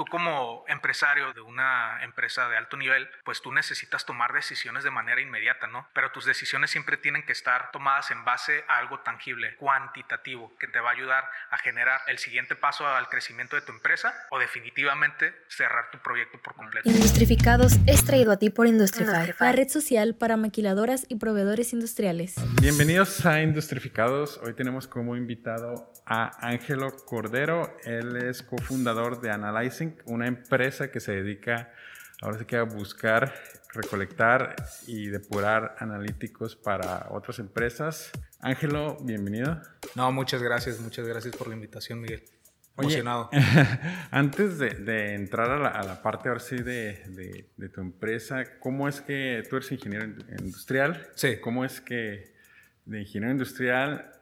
Tú como empresario de una empresa de alto nivel, pues tú necesitas tomar decisiones de manera inmediata, ¿no? Pero tus decisiones siempre tienen que estar tomadas en base a algo tangible, cuantitativo, que te va a ayudar a generar el siguiente paso al crecimiento de tu empresa o definitivamente cerrar tu proyecto por completo. Industrificados es traído a ti por Industrify, la red social para maquiladoras y proveedores industriales. Bienvenidos a Industrificados. Hoy tenemos como invitado a Ángelo Cordero. Él es cofundador de Analyzing, una empresa que se dedica ahora sí que a buscar, recolectar y depurar analíticos para otras empresas. Ángelo, bienvenido. No, muchas gracias, muchas gracias por la invitación, Miguel. Emocionado. antes de, entrar a la, parte ahora sí de, de, tu empresa, ¿cómo es que tú eres ingeniero industrial? Sí. ¿Cómo es que de ingeniero industrial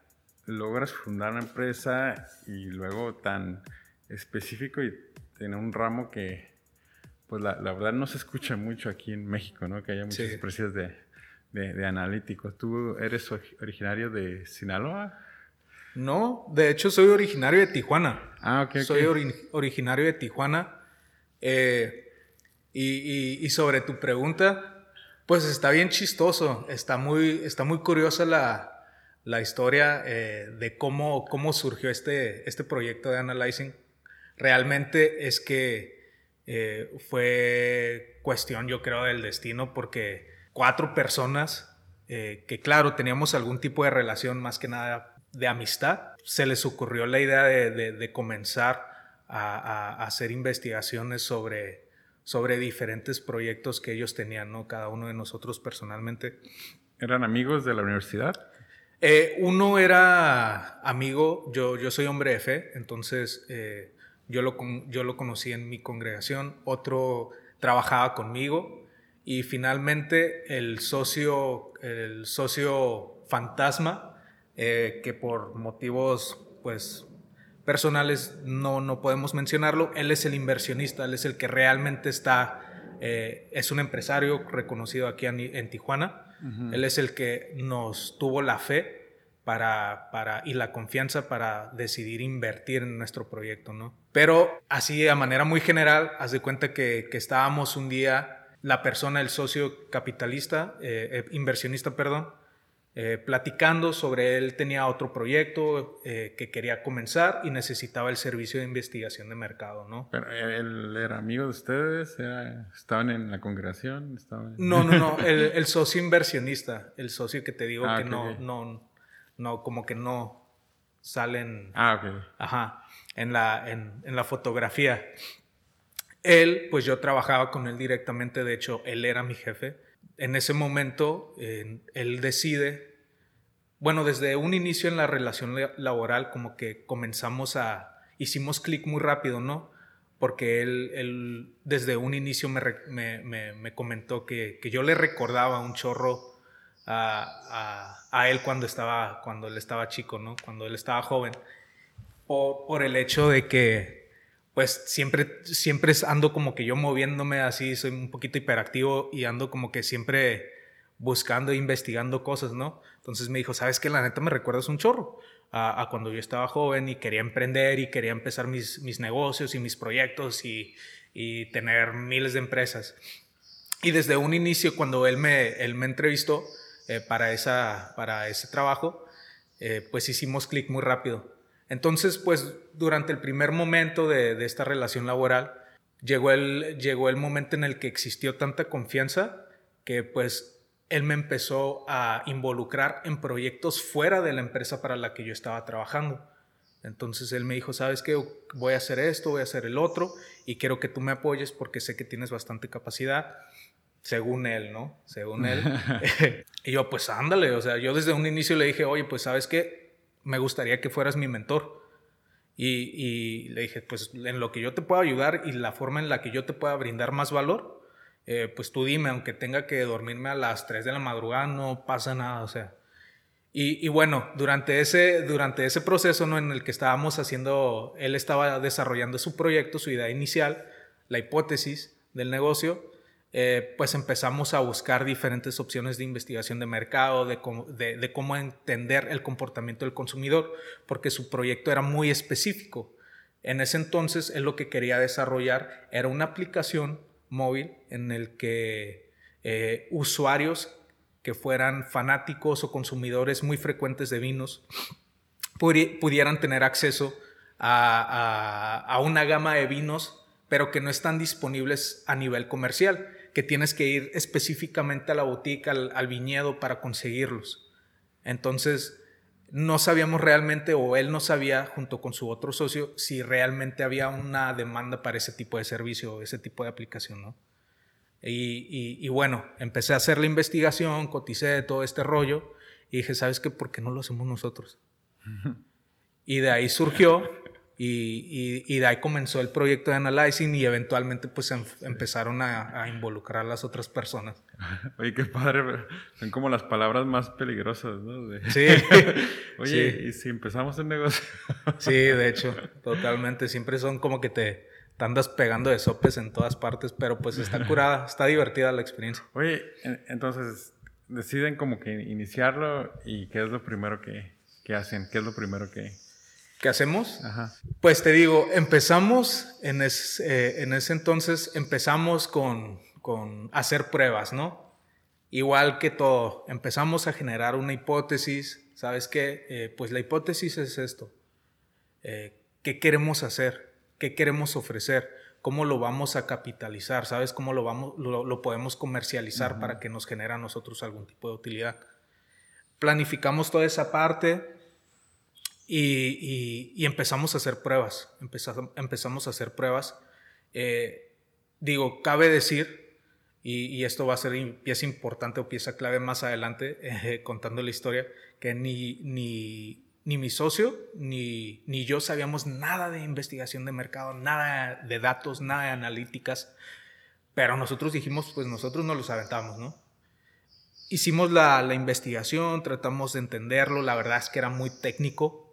logras fundar una empresa y luego tan específico y tener un ramo que, pues la, verdad no se escucha mucho aquí en México, ¿no? Que haya muchas empresas de, de, analíticos. ¿Tú eres originario de Sinaloa? No, de hecho soy originario de Tijuana. Ah, ok. Soy originario de Tijuana. Eh, y, y, sobre tu pregunta, pues está bien chistoso, está muy, está muy curiosa la, la historia eh, de cómo, cómo surgió este, este proyecto de Analyzing. Realmente es que eh, fue cuestión, yo creo, del destino, porque cuatro personas eh, que, claro, teníamos algún tipo de relación más que nada de amistad, se les ocurrió la idea de, comenzar a, hacer investigaciones sobre, sobre diferentes proyectos que ellos tenían, ¿no? Cada uno de nosotros personalmente. ¿Eran amigos de la universidad? Eh, uno era amigo, yo, yo soy hombre de fe, entonces eh, yo, lo, yo lo conocí en mi congregación, otro trabajaba conmigo y finalmente el socio, el socio fantasma, eh, que por motivos pues personales no, no podemos mencionarlo, él es el inversionista, él es el que realmente está, es un empresario reconocido aquí en Tijuana él es el que nos tuvo la fe para, para, y la confianza para decidir invertir en nuestro proyecto, ¿no? Pero así de manera muy general, haz de cuenta que, que estábamos un día, la persona, el socio capitalista, eh, eh, inversionista, perdón, eh, platicando sobre él tenía otro proyecto eh, que quería comenzar y necesitaba el servicio de investigación de mercado, ¿no? Pero él era amigo de ustedes, estaban en la congregación, No, no, no, el, socio inversionista, el socio que te digo ah, que no, no, no, como que no salen, ah, ok. ajá, en la, en, en la fotografía. Él, pues yo trabajaba con él directamente, de hecho, él era mi jefe en ese momento él decide, bueno, desde un inicio en la relación laboral como que comenzamos a, hicimos clic muy rápido, ¿no? Porque él, él desde un inicio me, me, comentó que, que, yo le recordaba un chorro a, a, él cuando, estaba, cuando él estaba chico, ¿no? Cuando él estaba joven. Por el hecho de que pues siempre, siempre ando como que yo moviéndome así, soy un poquito hiperactivo y ando como que siempre buscando e investigando cosas, ¿no? Entonces me dijo, ¿sabes qué? La neta me recuerdas un chorro a, cuando yo estaba joven y quería emprender y quería empezar mis, mis negocios y mis proyectos y, y, tener miles de empresas. Y desde un inicio, cuando él me, él me entrevistó eh, para, esa, para ese trabajo, eh, pues hicimos clic muy rápido. Entonces, pues durante el primer momento de, esta relación laboral, llegó el, llegó el momento en el que existió tanta confianza que pues él me empezó a involucrar en proyectos fuera de la empresa para la que yo estaba trabajando. Entonces él me dijo, sabes qué, voy a hacer esto, voy a hacer el otro y quiero que tú me apoyes porque sé que tienes bastante capacidad, según él, ¿no? Según él. y yo, pues ándale, o sea, yo desde un inicio le dije, oye, pues sabes qué, me gustaría que fueras mi mentor. Y, le dije, pues en lo que yo te pueda ayudar y la forma en la que yo te pueda brindar más valor, eh, pues tú dime, aunque tenga que dormirme a las 3 de la madrugada, no pasa nada, o sea. Y, bueno, durante ese, durante ese proceso ¿no? en el que estábamos haciendo, él estaba desarrollando su proyecto, su idea inicial, la hipótesis del negocio, eh, pues empezamos a buscar diferentes opciones de investigación de mercado, de cómo, entender el comportamiento del consumidor, porque su proyecto era muy específico. En ese entonces él lo que quería desarrollar era una aplicación móvil en el que eh, usuarios que fueran fanáticos o consumidores muy frecuentes de vinos pudieran tener acceso a, una gama de vinos, pero que no están disponibles a nivel comercial, que tienes que ir específicamente a la botica, al, viñedo para conseguirlos. Entonces, no sabíamos realmente, o él no sabía, junto con su otro socio, si realmente había una demanda para ese tipo de servicio ese tipo de aplicación, ¿no? Y, y, bueno, empecé a hacer la investigación, coticé todo este rollo y dije, ¿sabes qué? ¿Por qué no lo hacemos nosotros? y de ahí surgió y, y, de ahí comenzó el proyecto de Analyzing y eventualmente pues em, empezaron a, a, involucrar a las otras personas. Oye, qué padre, son como las palabras más peligrosas, ¿no? Sí. Oye, ¿y si empezamos el negocio? sí, de hecho, totalmente. Siempre son como que te, te andas pegando de sopes en todas partes, pero pues está curada, está divertida la experiencia. Oye, entonces deciden como que iniciarlo y qué es lo primero que, que hacen, qué es lo primero que, ¿Qué hacemos? Pues te digo, empezamos en, eh, en ese entonces, empezamos con, con, hacer pruebas, ¿no? Igual que todo, empezamos a generar una hipótesis, ¿sabes qué? Eh, pues la hipótesis es esto. Eh, ¿Qué queremos hacer? ¿Qué queremos ofrecer? ¿Cómo lo vamos a capitalizar? ¿Sabes cómo lo, vamos, lo, podemos comercializar para que nos genere a nosotros algún tipo de utilidad? Planificamos toda esa parte y, empezamos a hacer pruebas, empezamos, empezamos a hacer pruebas. Eh, digo, cabe decir, y, esto va a ser pieza importante o pieza clave más adelante, eh, contando la historia, que ni, ni, ni mi socio ni, ni yo sabíamos nada de investigación de mercado, nada de datos, nada de analíticas, pero nosotros dijimos, pues nosotros no los aventamos, ¿no? Hicimos la, la investigación, tratamos de entenderlo, la verdad es que era muy técnico,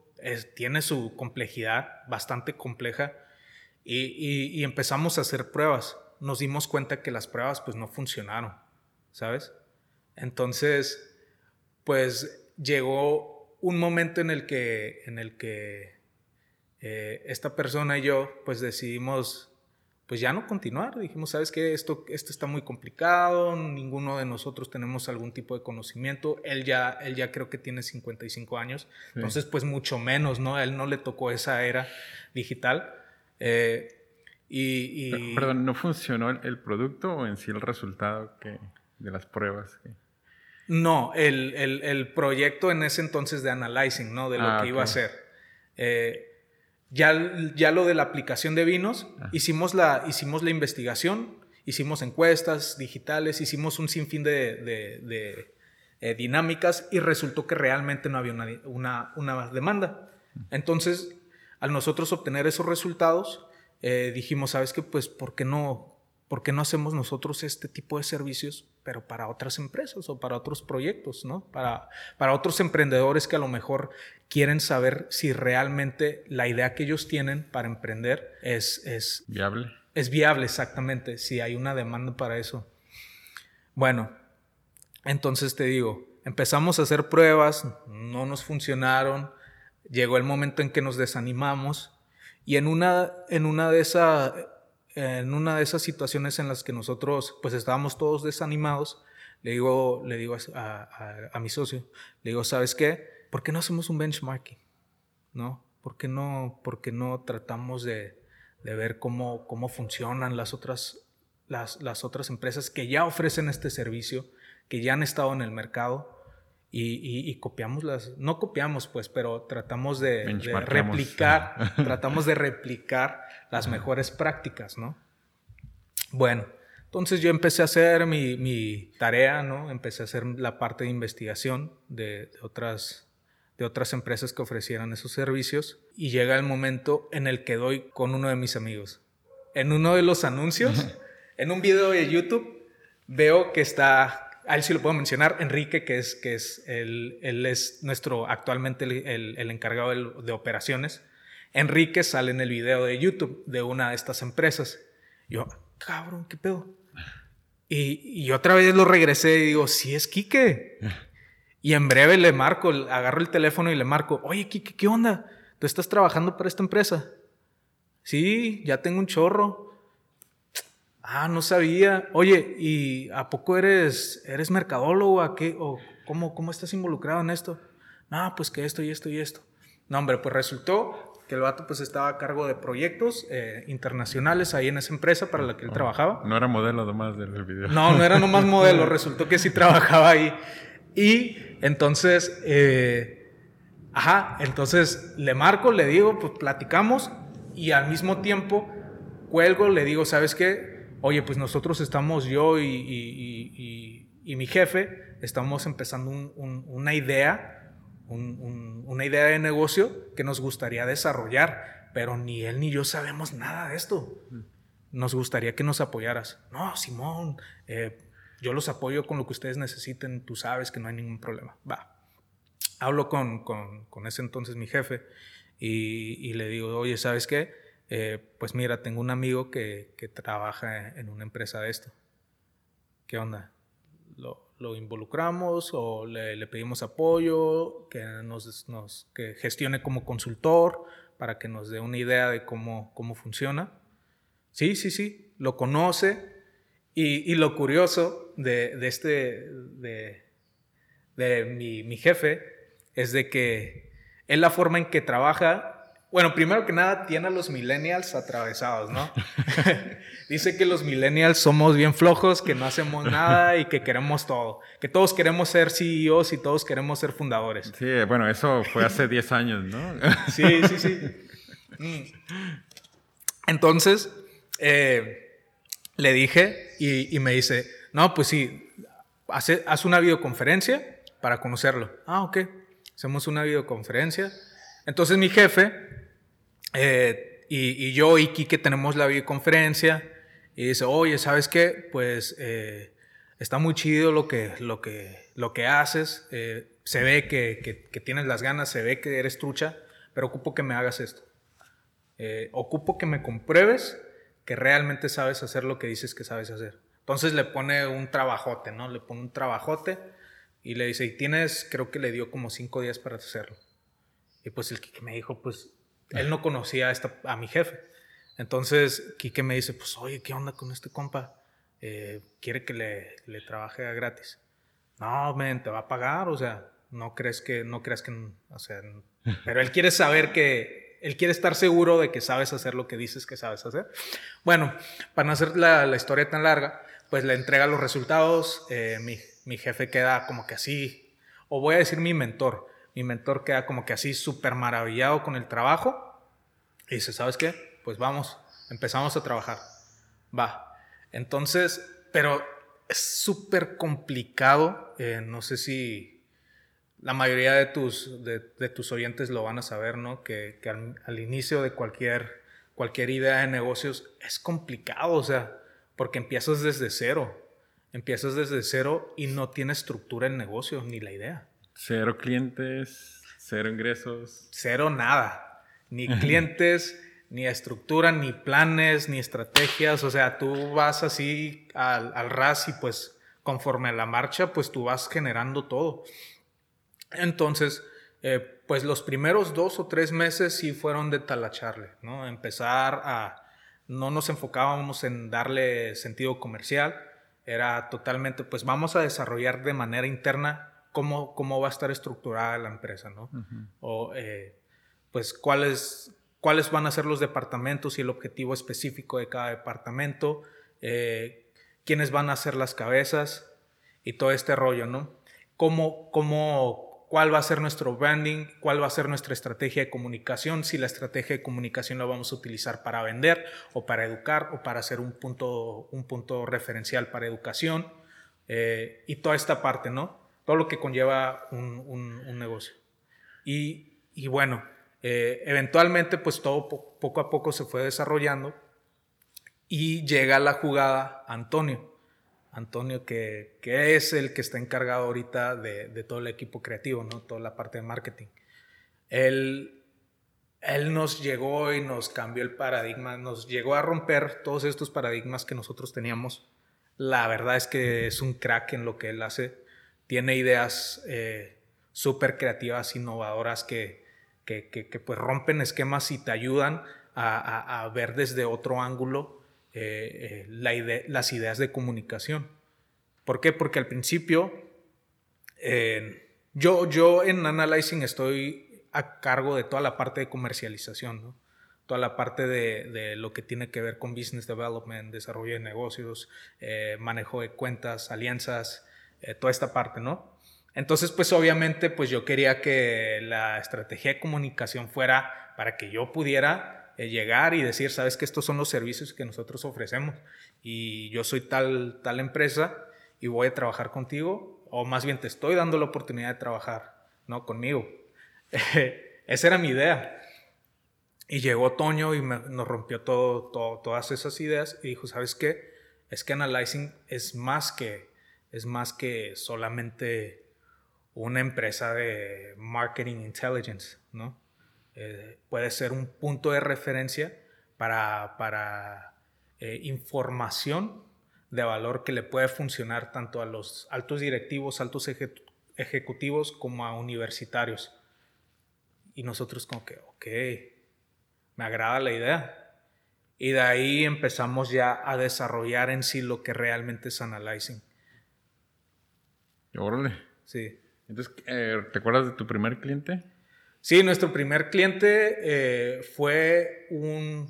tiene su complejidad bastante compleja y, empezamos a hacer pruebas. Nos dimos cuenta que las pruebas pues no funcionaron, ¿sabes? Entonces, pues llegó un momento en el que, en el que eh, esta persona y yo pues decidimos pues ya no continuar. Dijimos, ¿sabes qué? Esto, esto está muy complicado, ninguno de nosotros tenemos algún tipo de conocimiento. Él ya, él ya creo que tiene 55 años, entonces pues mucho menos, ¿no? A él no le tocó esa era digital. Eh, y, Perdón, ¿no funcionó el, producto o en sí el resultado que, de las pruebas? No, el, el, el, proyecto en ese entonces de analyzing, ¿no? De lo ah, que iba a ser. Eh, ya, ya lo de la aplicación de vinos, hicimos la, hicimos la investigación, hicimos encuestas digitales, hicimos un sinfín de, de, eh, dinámicas y resultó que realmente no había una, una, demanda. Entonces, al nosotros obtener esos resultados, eh, dijimos, ¿sabes qué? Pues, ¿por qué no ¿por qué no hacemos nosotros este tipo de servicios, pero para otras empresas o para otros proyectos, ¿no? Para, para otros emprendedores que a lo mejor quieren saber si realmente la idea que ellos tienen para emprender es... es viable. Es viable, exactamente, si hay una demanda para eso. Bueno, entonces te digo, empezamos a hacer pruebas, no nos funcionaron, llegó el momento en que nos desanimamos y en una, en una de esas en una de esas situaciones en las que nosotros pues estábamos todos desanimados, le digo, le digo a, mi socio, le digo, ¿sabes qué? ¿Por qué no hacemos un benchmarking? ¿No? ¿Por qué no, por no tratamos de, ver cómo, cómo funcionan las otras, las, las otras empresas que ya ofrecen este servicio, que ya han estado en el mercado? Y, copiamos las, no copiamos pues, pero tratamos de, de replicar, tratamos de replicar las mejores prácticas, ¿no? Bueno, entonces yo empecé a hacer mi, tarea, ¿no? Empecé a hacer la parte de investigación de, otras, de otras empresas que ofrecieran esos servicios y llega el momento en el que doy con uno de mis amigos. En uno de los anuncios, en un video de YouTube, veo que está, a él sí lo puedo mencionar, Enrique, que es, que es él, es nuestro, actualmente el, el encargado de, operaciones Enrique sale en el video de YouTube de una de estas empresas. yo, cabrón, ¿qué pedo? Y, otra vez lo regresé y digo, sí es Quique. Y en breve le marco, agarro el teléfono y le marco, oye, Quique, ¿qué onda? ¿Tú estás trabajando para esta empresa? Sí, ya tengo un chorro. Ah, no sabía. Oye, ¿y a poco eres, eres mercadólogo? ¿A qué? ¿O cómo, cómo estás involucrado en esto? No, pues que esto y esto y esto. No, hombre, pues resultó que el vato pues estaba a cargo de proyectos eh, internacionales ahí en esa empresa para la que él Oh, trabajaba. No era modelo nomás del video. No, no era nomás modelo, resultó que sí trabajaba ahí. Y entonces, eh, ajá, entonces le marco, le digo, pues platicamos y al mismo tiempo cuelgo, le digo, ¿sabes qué? Oye, pues nosotros estamos, yo y, y- y- y- y mi jefe, estamos empezando un- un- una idea, un- un- una idea de negocio que nos gustaría desarrollar, pero ni él ni yo sabemos nada de esto nos gustaría que nos apoyaras. No, Simón, eh, yo los apoyo con lo que ustedes necesiten, tú sabes que no hay ningún problema. Va. Hablo con, con- con ese entonces mi jefe y, y le digo, oye, ¿sabes qué? Eh, pues mira, tengo un amigo que, trabaja en una empresa de esto. ¿Qué onda? ¿Lo, involucramos o le, pedimos apoyo, que, nos, que gestione como consultor para que nos dé una idea de cómo, cómo funciona? Sí, sí, sí, lo conoce. Y, lo curioso de, este, de mi, mi jefe, es de que él la forma en que trabaja, bueno, primero que nada tiene a los millennials atravesados, ¿no? Dice que los millennials somos bien flojos, que no hacemos nada y que queremos todo, que todos queremos ser CEOs y todos queremos ser fundadores. Sí, bueno, eso fue hace 10 años, ¿no? Sí, sí, sí. Mm. Entonces, eh, le dije y, y me dice, no, pues sí, hace, haz una videoconferencia para conocerlo. Ah, ok. Hacemos una videoconferencia. Entonces mi jefe eh, y, y yo y Kike tenemos la videoconferencia y dice, oye, ¿sabes qué? Pues eh, está muy chido lo que, lo que, lo que haces. eh, se ve que, que- que tienes las ganas, se ve que eres trucha, pero ocupo que me hagas esto. Eh, ocupo que me compruebes que realmente sabes hacer lo que dices que sabes hacer. Entonces le pone un trabajote, ¿no? Le pone un trabajote y le dice, y tienes, creo que le dio como cinco días para hacerlo. Y pues el Quique me dijo, pues él no conocía a, esta- a mi jefe. Entonces Quique me dice, pues oye, ¿qué onda con este compa? Eh, quiere que le, le trabaje gratis. No, men, te va a pagar, o sea, no crees que, no creas que, o sea, pero él quiere saber que, él quiere estar seguro de que sabes hacer lo que dices que sabes hacer. Bueno, para no hacer la, la historia tan larga, pues le entrega los resultados, eh, mi, mi jefe queda como que así, o voy a decir mi mentor, mi mentor queda como que así súper maravillado con el trabajo y dice, ¿sabes qué? Pues vamos, empezamos a trabajar. Va. Entonces, pero es súper complicado, eh, no sé si la mayoría de tus, de, de tus oyentes lo van a saber, ¿no? Que, que al, al inicio de cualquier, cualquier idea de negocios es complicado, o sea, porque empiezas desde cero. Empiezas desde cero y no tienes estructura en negocio, ni la idea. Cero clientes, cero ingresos. Cero nada. Ni clientes, ni estructura, ni planes, ni estrategias. O sea, tú vas así al, al ras y pues conforme a la marcha, pues tú vas generando todo. Entonces, eh, pues los primeros dos o tres meses sí fueron de talacharle, ¿no? Empezar a... No nos enfocábamos en darle sentido comercial, era totalmente, pues vamos a desarrollar de manera interna cómo, cómo va a estar estructurada la empresa, ¿no? O, eh, pues, cuáles, cuáles van a ser los departamentos y el objetivo específico de cada departamento, eh, quiénes van a ser las cabezas y todo este rollo, ¿no? Cómo, cómo, cuál va a ser nuestro branding, cuál va a ser nuestra estrategia de comunicación, si la estrategia de comunicación la vamos a utilizar para vender o para educar o para hacer un punto, un punto referencial para educación eh, y toda esta parte, ¿no? Todo lo que conlleva un, un- un negocio. Y, y bueno, eh, eventualmente pues todo po- poco a poco se fue desarrollando y llega la jugada Antonio. Antonio, que, que es el que está encargado ahorita de, de todo el equipo creativo, ¿no? Toda la parte de marketing. Él, él nos llegó y nos cambió el paradigma, nos llegó a romper todos estos paradigmas que nosotros teníamos. La verdad es que es un crack en lo que él hace. Tiene ideas eh, súper creativas, innovadoras que, que, pues rompen esquemas y te ayudan a, ver desde otro ángulo eh, la las ideas de comunicación. ¿Por qué? Porque al principio yo, yo en Analyzing estoy a cargo de toda la parte de comercialización, toda la parte de, lo que tiene que ver con business development, desarrollo de negocios, eh, manejo de cuentas, alianzas, eh, toda esta parte, ¿no? Entonces, pues obviamente, pues yo quería que la estrategia de comunicación fuera para que yo pudiera eh, llegar y decir, sabes que estos son los servicios que nosotros ofrecemos y yo soy tal, tal empresa y voy a trabajar contigo, o más bien te estoy dando la oportunidad de trabajar, ¿no? Conmigo. Esa era mi idea. Y llegó Toño y nos rompió todo, todas esas ideas y dijo, ¿sabes qué? Es que Analyzing es más que, es más que solamente una empresa de marketing intelligence, ¿no? Eh, puede ser un punto de referencia para, para eh, información de valor que le puede funcionar tanto a los altos directivos, altos ejecutivos como a universitarios. Y nosotros como que, ok, me agrada la idea. Y de ahí empezamos ya a desarrollar en sí lo que realmente es analyzing. Órale. Sí. Entonces, eh, ¿te acuerdas de tu primer cliente? Sí, nuestro primer cliente eh, fue un,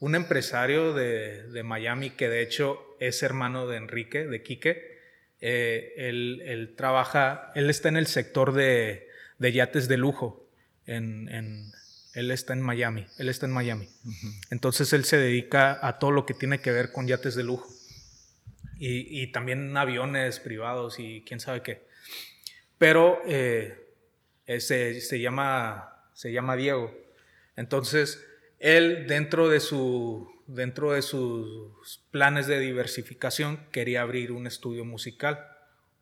un empresario de, de, Miami que de hecho es hermano de Enrique, de Quique. Eh, él, él, trabaja, él está en el sector de, de yates de lujo en, en, él está en Miami, él está en Miami. Entonces él se dedica a todo lo que tiene que ver con yates de lujo. Y, también aviones privados y quién sabe qué. Pero eh, se, llama, se llama Diego. Entonces, él dentro de, su, dentro de sus planes de diversificación quería abrir un estudio musical,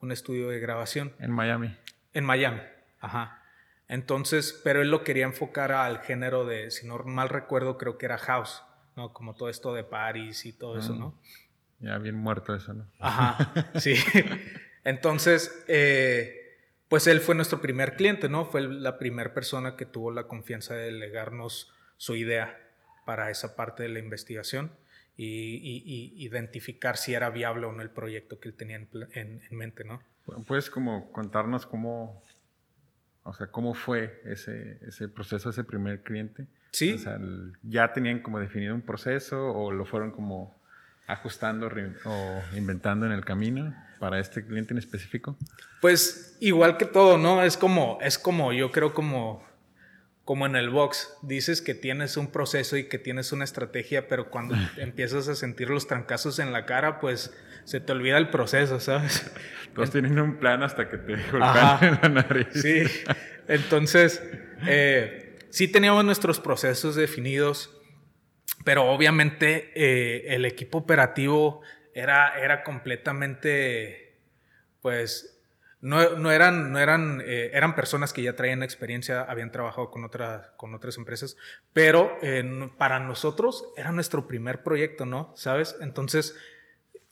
un estudio de grabación. En Miami. En Miami, ajá. Entonces, pero él lo quería enfocar al género de, si no mal recuerdo, creo que era house, ¿no? Como todo esto de Paris y todo eso, ¿no? Mm. Ya bien muerto eso, ¿no? Ajá, sí. Entonces, eh, pues él fue nuestro primer cliente, ¿no? Fue la primera persona que tuvo la confianza de delegarnos su idea para esa parte de la investigación y, identificar si era viable o no el proyecto que él tenía en, en mente, ¿no? Puedes como contarnos cómo, o sea, ¿cómo fue ese, ese proceso, ese primer cliente? Sí. O sea, ¿ya tenían como definido un proceso o lo fueron como ajustando o inventando en el camino para este cliente en específico? Pues igual que todo, ¿no? Es como, es como, yo creo como, como en el box, dices que tienes un proceso y que tienes una estrategia, pero cuando empiezas a sentir los trancazos en la cara, pues se te olvida el proceso, ¿sabes? Todos tienen un plan hasta que te golpean en la nariz. Sí, entonces, eh, sí teníamos nuestros procesos definidos, pero obviamente eh, el equipo operativo era, era completamente, pues, no, no, eran, no eran, eh, eran personas que ya traían experiencia, habían trabajado con, con otras empresas, pero para nosotros era nuestro primer proyecto, ¿no? ¿Sabes? Entonces,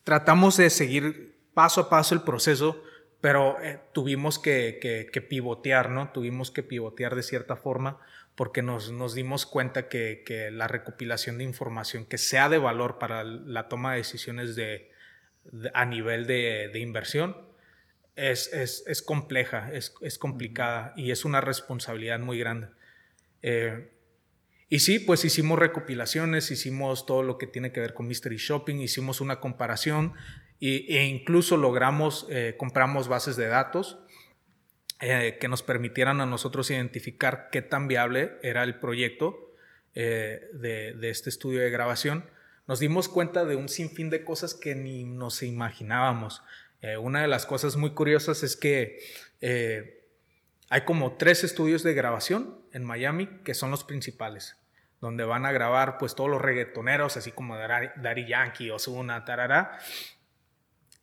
tratamos de seguir paso a paso el proceso, pero eh, tuvimos que, pivotear, ¿no? Tuvimos que pivotear de cierta forma porque nos, dimos cuenta que, la recopilación de información que sea de valor para la toma de decisiones de, a nivel de, inversión es, es, compleja, es, complicada y es una responsabilidad muy grande. Eh, y sí, pues hicimos recopilaciones, hicimos todo lo que tiene que ver con Mystery Shopping, hicimos una comparación e incluso logramos, eh, compramos bases de datos eh, que nos permitieran a nosotros identificar qué tan viable era el proyecto eh, de, este estudio de grabación. Nos dimos cuenta de un sinfín de cosas que ni nos imaginábamos. una de las cosas muy curiosas es que hay como tres estudios de grabación en Miami que son los principales, donde van a grabar pues todos los reggaetoneros, así como Daddy Yankee, Ozuna, tarara,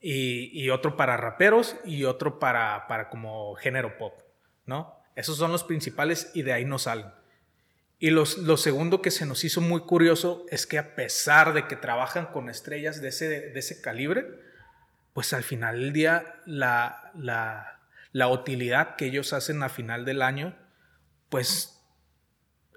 y, otro para raperos y otro para, para como género pop, ¿no? Esos son los principales y de ahí no salen. Y los, lo segundo que se nos hizo muy curioso es que a pesar de que trabajan con estrellas de ese, de ese calibre, pues al final del día la, la, la utilidad que ellos hacen a final del año, pues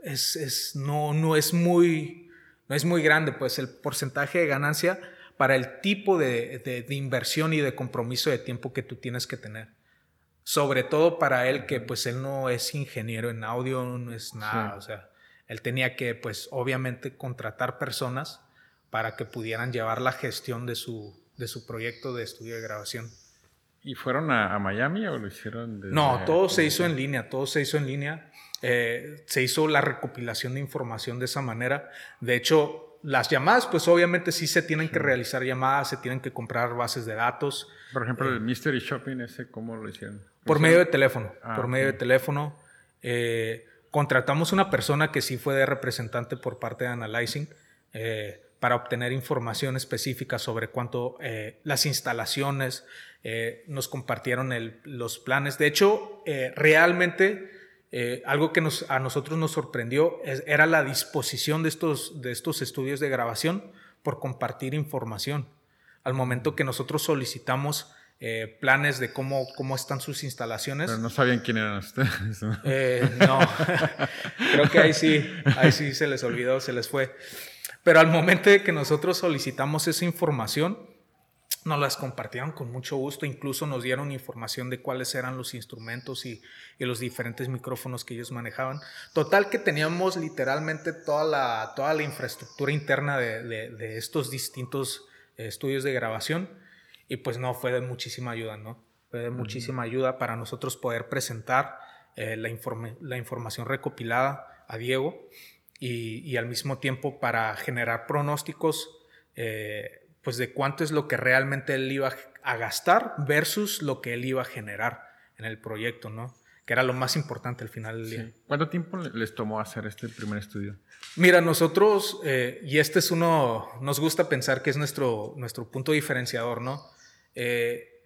es, no, no, es muy, no es muy grande, pues el porcentaje de ganancia para el tipo de, de, inversión y de compromiso de tiempo que tú tienes que tener. Sobre todo para él, que pues él no es ingeniero en audio, no es nada, o sea, él tenía que pues obviamente contratar personas para que pudieran llevar la gestión de su, de su proyecto de estudio de grabación. ¿Y fueron a, Miami o lo hicieron? Desde no, todo se hizo en línea, todo se hizo en línea. Eh, se hizo la recopilación de información de esa manera. De hecho, las llamadas, pues obviamente sí se tienen que realizar llamadas, se tienen que comprar bases de datos. Por ejemplo, el Mystery Shopping, ese, ¿cómo lo hicieron? Por medio de teléfono, ah, por medio de teléfono. Eh, contratamos una persona que sí fue de representante por parte de Analyzing. Eh, para obtener información específica sobre cuánto eh, las instalaciones eh, nos compartieron los planes. De hecho, eh, algo que nos, a nosotros nos sorprendió era la disposición de estos, de estos estudios de grabación por compartir información. Al momento que nosotros solicitamos planes de cómo, cómo están sus instalaciones. Pero no sabían quién eran ustedes. ¿no? no, creo que ahí sí, ahí sí se les olvidó, se les fue. Pero al momento de que nosotros solicitamos esa información, nos las compartieron con mucho gusto, incluso nos dieron información de cuáles eran los instrumentos y, los diferentes micrófonos que ellos manejaban. Total que teníamos literalmente toda la, toda la infraestructura interna de, estos distintos eh, estudios de grabación y pues no, fue de muchísima ayuda, ¿no? Fue de muchísima ayuda para nosotros poder presentar eh, la, la información recopilada a Diego y, al mismo tiempo para generar pronósticos eh, pues de cuánto es lo que realmente él iba a gastar versus lo que él iba a generar en el proyecto, ¿no? Que era lo más importante al final del día. ¿Cuánto tiempo les tomó hacer este primer estudio? Mira, nosotros, eh, y este es uno, nos gusta pensar que es nuestro, nuestro punto diferenciador, ¿no? Eh,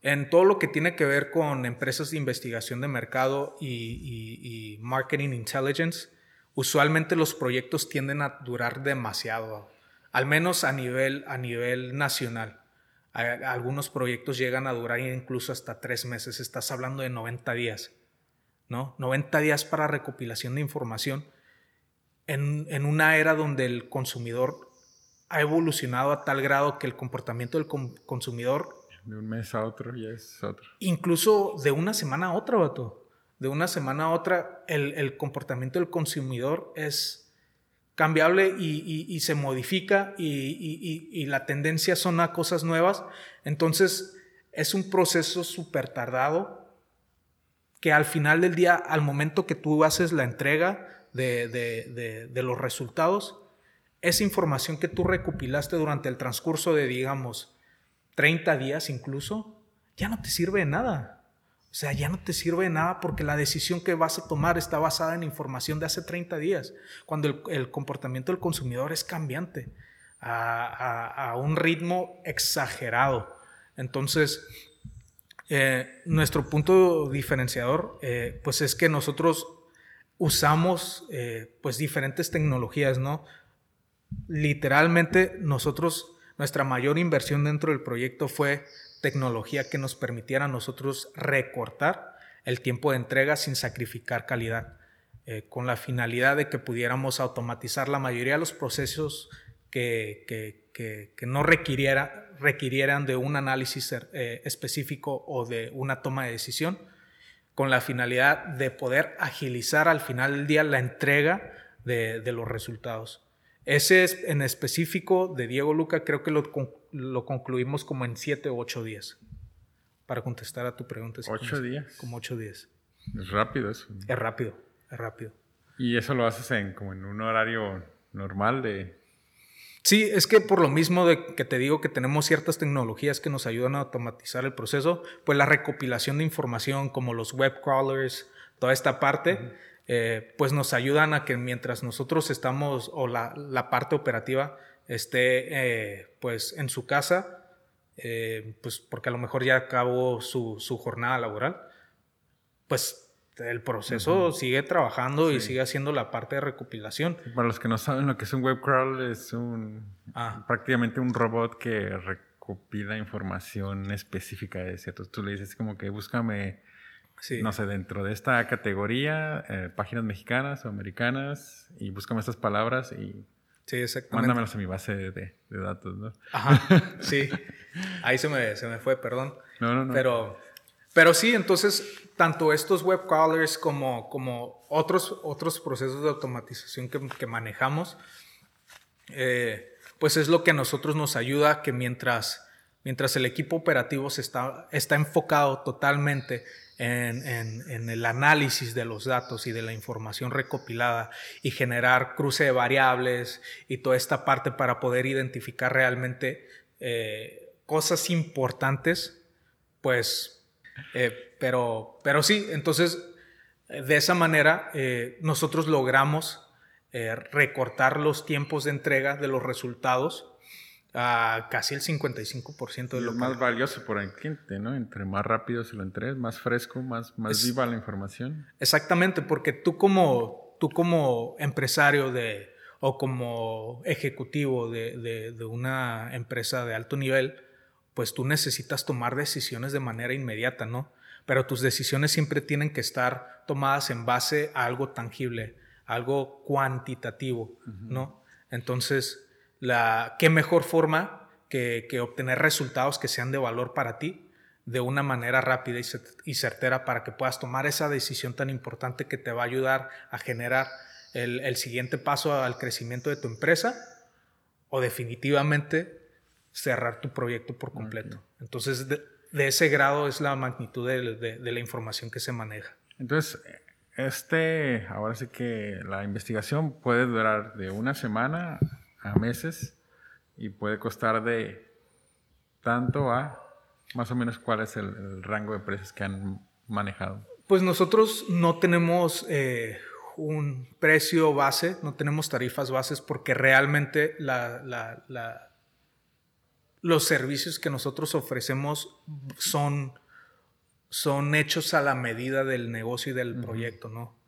en todo lo que tiene que ver con empresas de investigación de mercado y, y marketing intelligence, usualmente los proyectos tienden a durar demasiado, al menos a nivel, a nivel nacional. Algunos proyectos llegan a durar incluso hasta tres meses, estás hablando de 90 días, ¿no? 90 días para recopilación de información en, en una era donde el consumidor ha evolucionado a tal grado que el comportamiento del consumidor... De un mes a otro ya es otro. Incluso de una semana a otra, vato de una semana a otra, el, comportamiento del consumidor es cambiable y, se modifica y, la tendencia son a cosas nuevas. Entonces, es un proceso súper tardado que al final del día, al momento que tú haces la entrega de, los resultados, esa información que tú recopilaste durante el transcurso de, digamos, 30 días incluso, ya no te sirve de nada. Sea, ya no te sirve de nada porque la decisión que vas a tomar está basada en información de hace 30 días, cuando el, comportamiento del consumidor es cambiante a, un ritmo exagerado. Entonces, eh, nuestro punto diferenciador, eh, pues es que nosotros usamos eh, pues diferentes tecnologías, ¿no? Literalmente nosotros, nuestra mayor inversión dentro del proyecto fue tecnología que nos permitiera a nosotros recortar el tiempo de entrega sin sacrificar calidad, eh, con la finalidad de que pudiéramos automatizar la mayoría de los procesos que, que, no requiriera, requirieran de un análisis eh, específico o de una toma de decisión, con la finalidad de poder agilizar al final del día la entrega de, de los resultados. Ese es en específico de Diego Luca, creo que lo, lo concluimos como en siete o ocho días. Para contestar a tu pregunta. ¿Ocho días? Como ocho días. Es rápido eso. Es rápido, es rápido. ¿Y eso lo haces en, como en un horario normal de...? Sí, es que por lo mismo de que te digo que tenemos ciertas tecnologías que nos ayudan a automatizar el proceso, pues la recopilación de información como los web crawlers, toda esta parte, eh, pues nos ayudan a que mientras nosotros estamos, o la, la parte operativa esté eh, pues en su casa, eh, pues porque a lo mejor ya acabó su, su jornada laboral, pues el proceso sigue trabajando y sigue haciendo la parte de recopilación. Para los que no saben lo que es un web crawl, es un ah. prácticamente un robot que recopila información específica de ciertos. Tú le dices como que búscame no sé, dentro de esta categoría, eh, páginas mexicanas o americanas, y búscame estas palabras y sí, exactamente. mándamelas a mi base de, datos, ¿no? Ajá, sí. Ahí se me, se me fue, perdón. No, no, no. Pero, pero sí, entonces, tanto estos web crawlers como, como otros, otros procesos de automatización que, que manejamos, eh, pues es lo que a nosotros nos ayuda que mientras, mientras el equipo operativo se está, está enfocado totalmente en, el análisis de los datos y de la información recopilada y generar cruce de variables y toda esta parte para poder identificar realmente eh, cosas importantes, pues, eh, pero, pero sí, entonces, de esa manera eh, nosotros logramos recortar los tiempos de entrega de los resultados casi el 55% de lo más valioso por el cliente, ¿no? Entre más rápido se lo entregues, más fresco, más, más viva la información. Exactamente, porque tú como, tú como empresario de, o como ejecutivo de, de, una empresa de alto nivel, pues tú necesitas tomar decisiones de manera inmediata, ¿no? Pero tus decisiones siempre tienen que estar tomadas en base a algo tangible, algo cuantitativo, ¿no? Entonces, la, qué mejor forma que, obtener resultados que sean de valor para ti de una manera rápida y certera para que puedas tomar esa decisión tan importante que te va a ayudar a generar el, siguiente paso al crecimiento de tu empresa o definitivamente cerrar tu proyecto por completo. Entonces, de, ese grado es la magnitud de, de, la información que se maneja. Entonces, este, ahora sí que la investigación puede durar de una semana a meses y puede costar de tanto a más o menos cuál es el, rango de precios que han manejado. Pues nosotros no tenemos eh, un precio base, no tenemos tarifas bases porque realmente los servicios que nosotros ofrecemos son, son hechos a la medida del negocio y del proyecto, ¿no?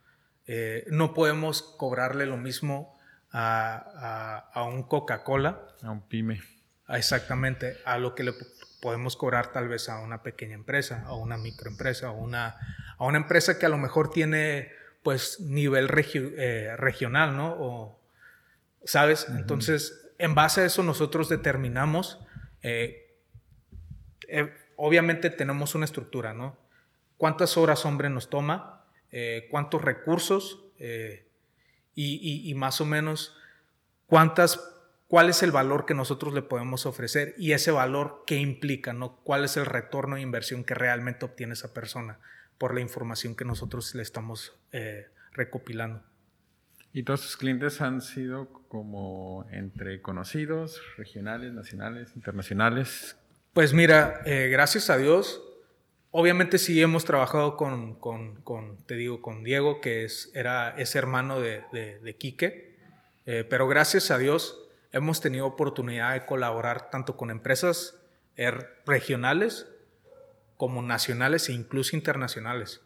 Eh, no podemos cobrarle lo mismo a, un Coca-Cola. A un pyme. Exactamente, a lo que le podemos cobrar tal vez a una pequeña empresa, a una microempresa, o una, a una empresa que a lo mejor tiene pues nivel eh, regional, ¿no? O, ¿Sabes? Entonces, en base a eso nosotros determinamos, eh, eh, obviamente tenemos una estructura, ¿no? ¿Cuántas horas hombre nos toma? ¿Cuántos recursos? Y, más o menos cuántas, cuál es el valor que nosotros le podemos ofrecer y ese valor qué implica, ¿no? ¿Cuál es el retorno de inversión que realmente obtiene esa persona por la información que nosotros le estamos eh, recopilando? ¿Y todos sus clientes han sido como entre conocidos, regionales, nacionales, internacionales? Pues mira, eh, gracias a Dios, Obviamente sí hemos trabajado con, te digo, con Diego, que es, era, hermano de, de, Quique, eh, pero gracias a Dios hemos tenido oportunidad de colaborar tanto con empresas er, regionales como nacionales e incluso internacionales.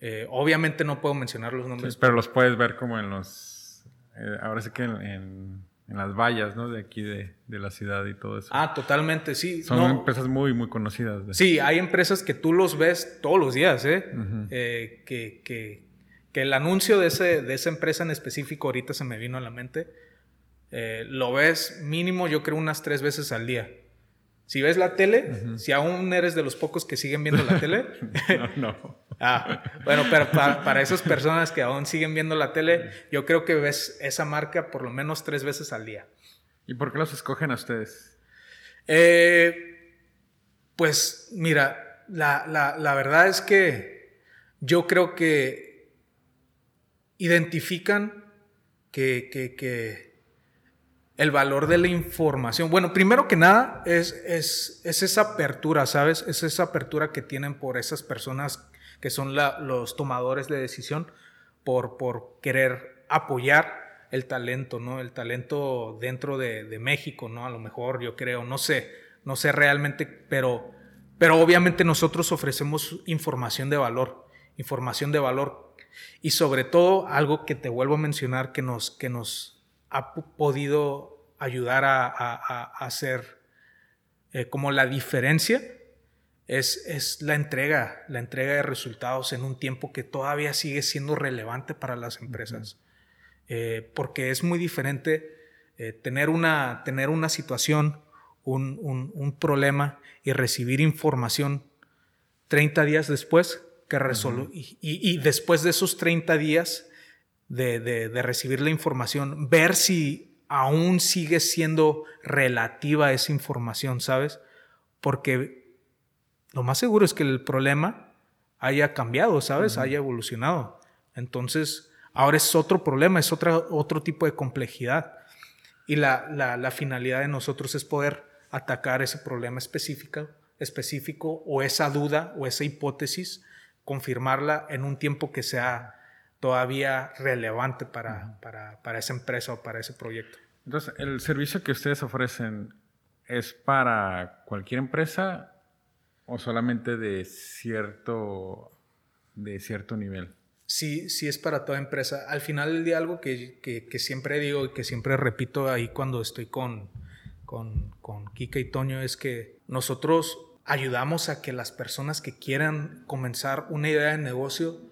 Eh, obviamente no puedo mencionar los nombres. pero los puedes ver como en los... Eh, ahora sí que en en las vallas, ¿no? De aquí de, la ciudad y todo eso. Ah, totalmente, sí. Son empresas muy, muy conocidas. Sí, hay empresas que tú los ves todos los días, ¿eh? eh que, que, que, el anuncio de, ese, de esa empresa en específico ahorita se me vino a la mente. Eh, lo ves mínimo, yo creo, unas tres veces al día. Si ves la tele, si aún eres de los pocos que siguen viendo la tele. no, no. Ah, bueno, pero para, esas personas que aún siguen viendo la tele, yo creo que ves esa marca por lo menos tres veces al día. ¿Y por qué los escogen a ustedes? Eh, pues mira, la, la, verdad es que yo creo que identifican que, que, que el valor de la información. Bueno, primero que nada es, es, esa apertura, ¿sabes? Es esa apertura que tienen por esas personas que son los tomadores de decisión, por, por querer apoyar el talento, ¿no? El talento dentro de, México, ¿no? A lo mejor yo creo, no sé, no sé realmente, pero, pero obviamente nosotros ofrecemos información de valor, información de valor y sobre todo algo que te vuelvo a mencionar que nos, que nos ha podido ayudar a, hacer eh, como la diferencia es, es la entrega, la entrega de resultados en un tiempo que todavía sigue siendo relevante para las empresas. Eh, porque es muy diferente eh, tener, una, tener una situación, un, un, problema y recibir información 30 días después que y, y, después de esos 30 días de, de, de, recibir la información, ver si aún sigue siendo relativa esa información, ¿sabes? Porque lo más seguro es que el problema haya cambiado, ¿sabes? Haya evolucionado. Entonces, ahora es otro problema, es otra, otro tipo de complejidad. Y la, la, la finalidad de nosotros es poder atacar ese problema específico, específico o esa duda o esa hipótesis confirmarla en un tiempo que sea todavía relevante para, para, para, esa empresa o para ese proyecto. Entonces, ¿el servicio que ustedes ofrecen es para cualquier empresa o solamente de cierto, de cierto nivel? Sí, sí es para toda empresa. Al final del día algo que, que, que siempre digo y que siempre repito ahí cuando estoy con, con, con Kika y Toño es que nosotros ayudamos a que las personas que quieran comenzar una idea de negocio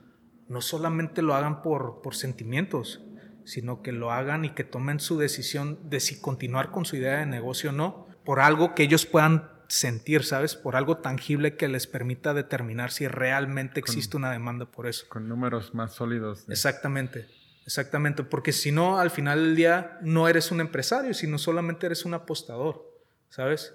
no solamente lo hagan por, por sentimientos, sino que lo hagan y que tomen su decisión de si continuar con su idea de negocio o no, por algo que ellos puedan sentir, ¿sabes? Por algo tangible que les permita determinar si realmente existe una demanda por eso. Con números más sólidos. Exactamente, exactamente, porque si no, al final del día no eres un empresario, sino solamente eres un apostador, ¿sabes?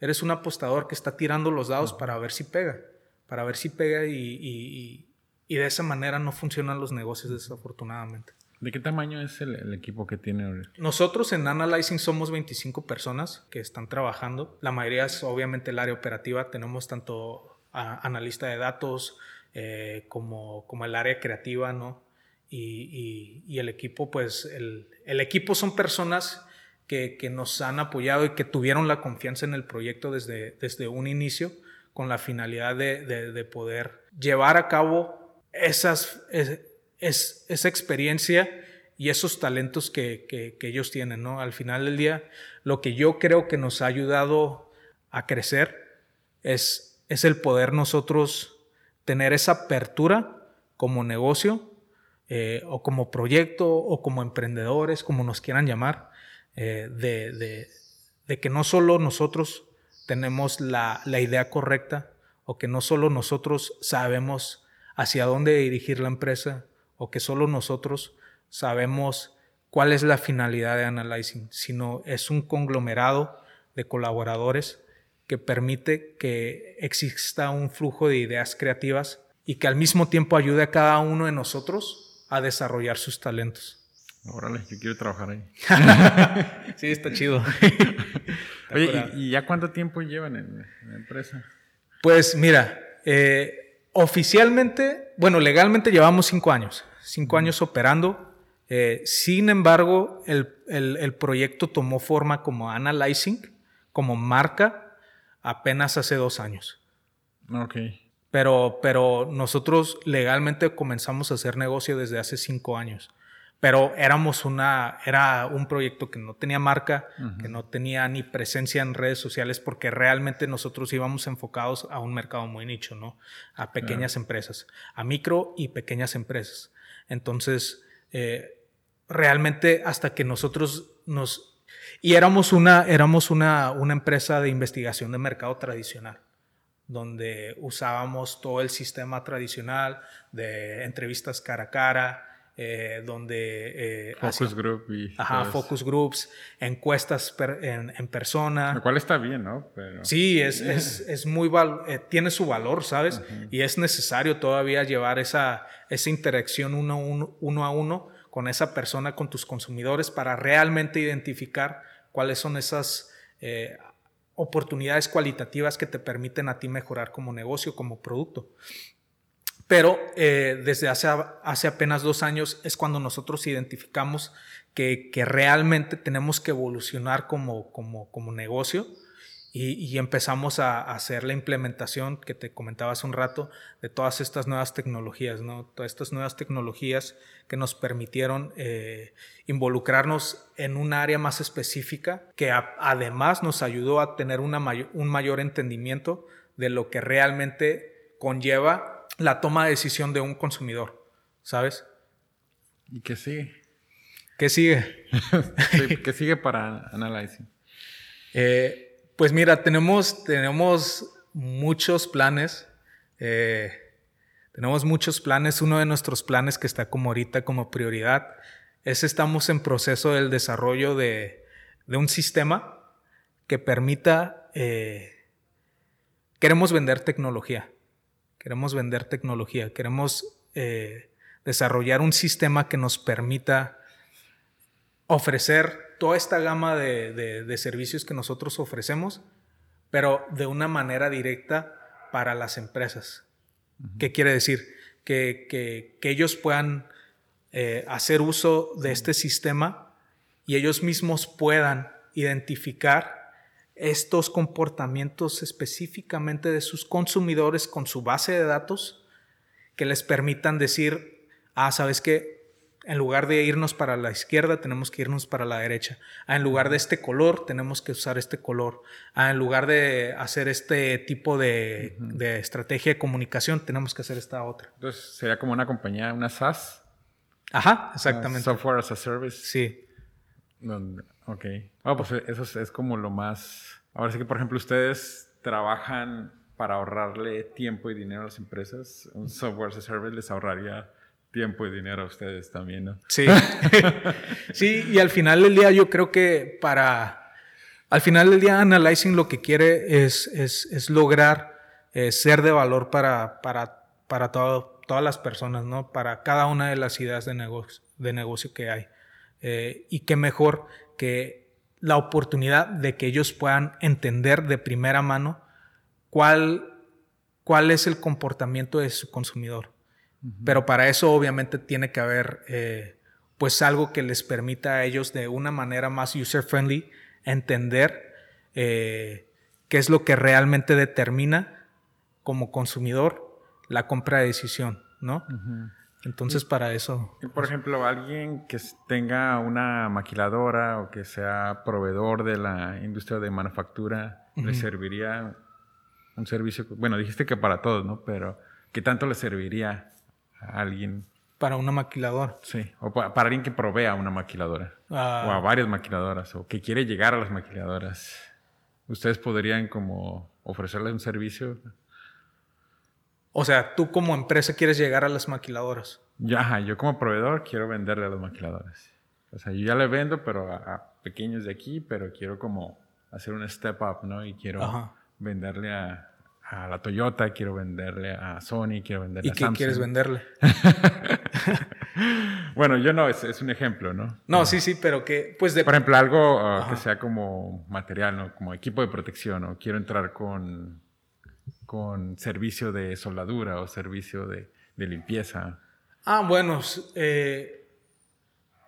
Eres un apostador que está tirando los dados para ver si pega, para ver si pega y, de esa manera no funcionan los negocios desafortunadamente. ¿De qué tamaño es el, equipo que tiene? Nosotros en Analyzing somos 25 personas que están trabajando. La mayoría es obviamente el área operativa. Tenemos tanto analista de datos eh, como, como el área creativa, ¿no? Y, el equipo, pues el, el equipo son personas que, nos han apoyado y que tuvieron la confianza en el proyecto desde, desde un inicio con la finalidad de, poder llevar a cabo esas, esa experiencia y esos talentos que, ellos tienen. ¿no? Al final del día, lo que yo creo que nos ha ayudado a crecer es, es el poder nosotros tener esa apertura como negocio eh, o como proyecto o como emprendedores, como nos quieran llamar, eh, de, de, que no solo nosotros tenemos la, la, idea correcta o que no solo nosotros sabemos hacia dónde dirigir la empresa o que solo nosotros sabemos cuál es la finalidad de Analyzing, sino es un conglomerado de colaboradores que permite que exista un flujo de ideas creativas y que al mismo tiempo ayude a cada uno de nosotros a desarrollar sus talentos. Órale, yo quiero trabajar ahí. sí, está chido. Oye, ¿y, ya cuánto tiempo llevan en, la empresa? Pues mira, eh, oficialmente, bueno, legalmente llevamos cinco años, cinco años operando. Eh, sin embargo, el, el, proyecto tomó forma como Analyzing, como marca, apenas hace dos años. Ok. Pero, pero nosotros legalmente comenzamos a hacer negocio desde hace cinco años pero éramos una, era un proyecto que no tenía marca, que no tenía ni presencia en redes sociales, porque realmente nosotros íbamos enfocados a un mercado muy nicho, ¿no? A pequeñas empresas, a micro y pequeñas empresas. Entonces, eh, realmente hasta que nosotros nos... Y éramos una, éramos una, una empresa de investigación de mercado tradicional donde usábamos todo el sistema tradicional de entrevistas cara a cara, eh, donde... Eh, focus group Ajá, focus groups, encuestas en, en, persona. Lo cual está bien, ¿no? Sí, es, es, es muy... Eh, tiene su valor, ¿sabes? Y es necesario todavía llevar esa, esa interacción uno, uno, uno a uno con esa persona, con tus consumidores, para realmente identificar cuáles son esas oportunidades cualitativas que te permiten a ti mejorar como negocio, como producto. Pero eh, desde hace, hace, apenas dos años es cuando nosotros identificamos que, que realmente tenemos que evolucionar como, como, como negocio y, empezamos a, hacer la implementación que te comentaba hace un rato de todas estas nuevas tecnologías, ¿no? Todas estas nuevas tecnologías que nos permitieron eh, involucrarnos en un área más específica que además nos ayudó a tener una un mayor entendimiento de lo que realmente conlleva la toma de decisión de un consumidor, ¿sabes? ¿Y qué sigue? ¿Qué sigue? ¿Qué sigue para Analyzing? Eh, pues mira, tenemos, tenemos muchos planes. Eh, tenemos muchos planes. Uno de nuestros planes que está como ahorita como prioridad es estamos en proceso del desarrollo de, un sistema que permita... Eh, queremos vender tecnología. Queremos vender tecnología. Queremos desarrollar un sistema que nos permita ofrecer toda esta gama de, servicios que nosotros ofrecemos, pero de una manera directa para las empresas. ¿Qué quiere decir? Que, ellos puedan eh, hacer uso de este sistema y ellos mismos puedan identificar estos comportamientos específicamente de sus consumidores con su base de datos que les permitan decir, ah, sabes qué, en lugar de irnos para la izquierda, tenemos que irnos para la derecha. Ah, en lugar de este color, tenemos que usar este color. Ah, en lugar de hacer este tipo de, estrategia de comunicación, tenemos que hacer esta otra. Entonces, sería como una compañía, una SaaS. Ajá, exactamente. software as a service. Sí. Ok. Ah, pues eso es, como lo más... Ahora sí que, por ejemplo, ustedes trabajan para ahorrarle tiempo y dinero a las empresas. Un software as a service les ahorraría tiempo y dinero a ustedes también, ¿no? Sí. sí, y al final del día yo creo que para, al final del día Analyzing lo que quiere es, es, lograr eh, ser de valor para, para, para todas las personas, ¿no? Para cada una de las ideas de negocio, de negocio que hay. Eh, y qué mejor que la oportunidad de que ellos puedan entender de primera mano cuál, cuál es el comportamiento de su consumidor. Pero para eso obviamente tiene que haber eh, pues algo que les permita a ellos de una manera más user-friendly entender eh, qué es lo que realmente determina como consumidor la compra de decisión, ¿no? Entonces para eso... por pues ejemplo, alguien que tenga una maquiladora o que sea proveedor de la industria de manufactura, ¿le serviría un servicio? Bueno, dijiste que para todos, ¿no? Pero ¿qué tanto le serviría alguien. Para una maquiladora. Sí, o para, alguien que provea una maquiladora. O a ah. varias maquiladoras, o que quiere llegar a las maquiladoras. ¿Ustedes podrían como ofrecerles un servicio? O sea, tú como empresa quieres llegar a las maquiladoras. Ya, yo como proveedor quiero venderle a las maquiladoras. O sea, yo ya le vendo, pero a, pequeños de aquí, pero quiero como hacer un step up, ¿no? Y quiero venderle a, a la Toyota, quiero venderle a Sony, quiero venderle a Samsung. ¿Y qué quieres venderle? bueno, yo no, es, un ejemplo, ¿no? No, sí, sí, pero que, pues de... Por ejemplo, algo uh, que sea como material, ¿no? Como equipo de protección, ¿no? Quiero entrar con, con servicio de soldadura o servicio de, limpieza. Ah, bueno, eh,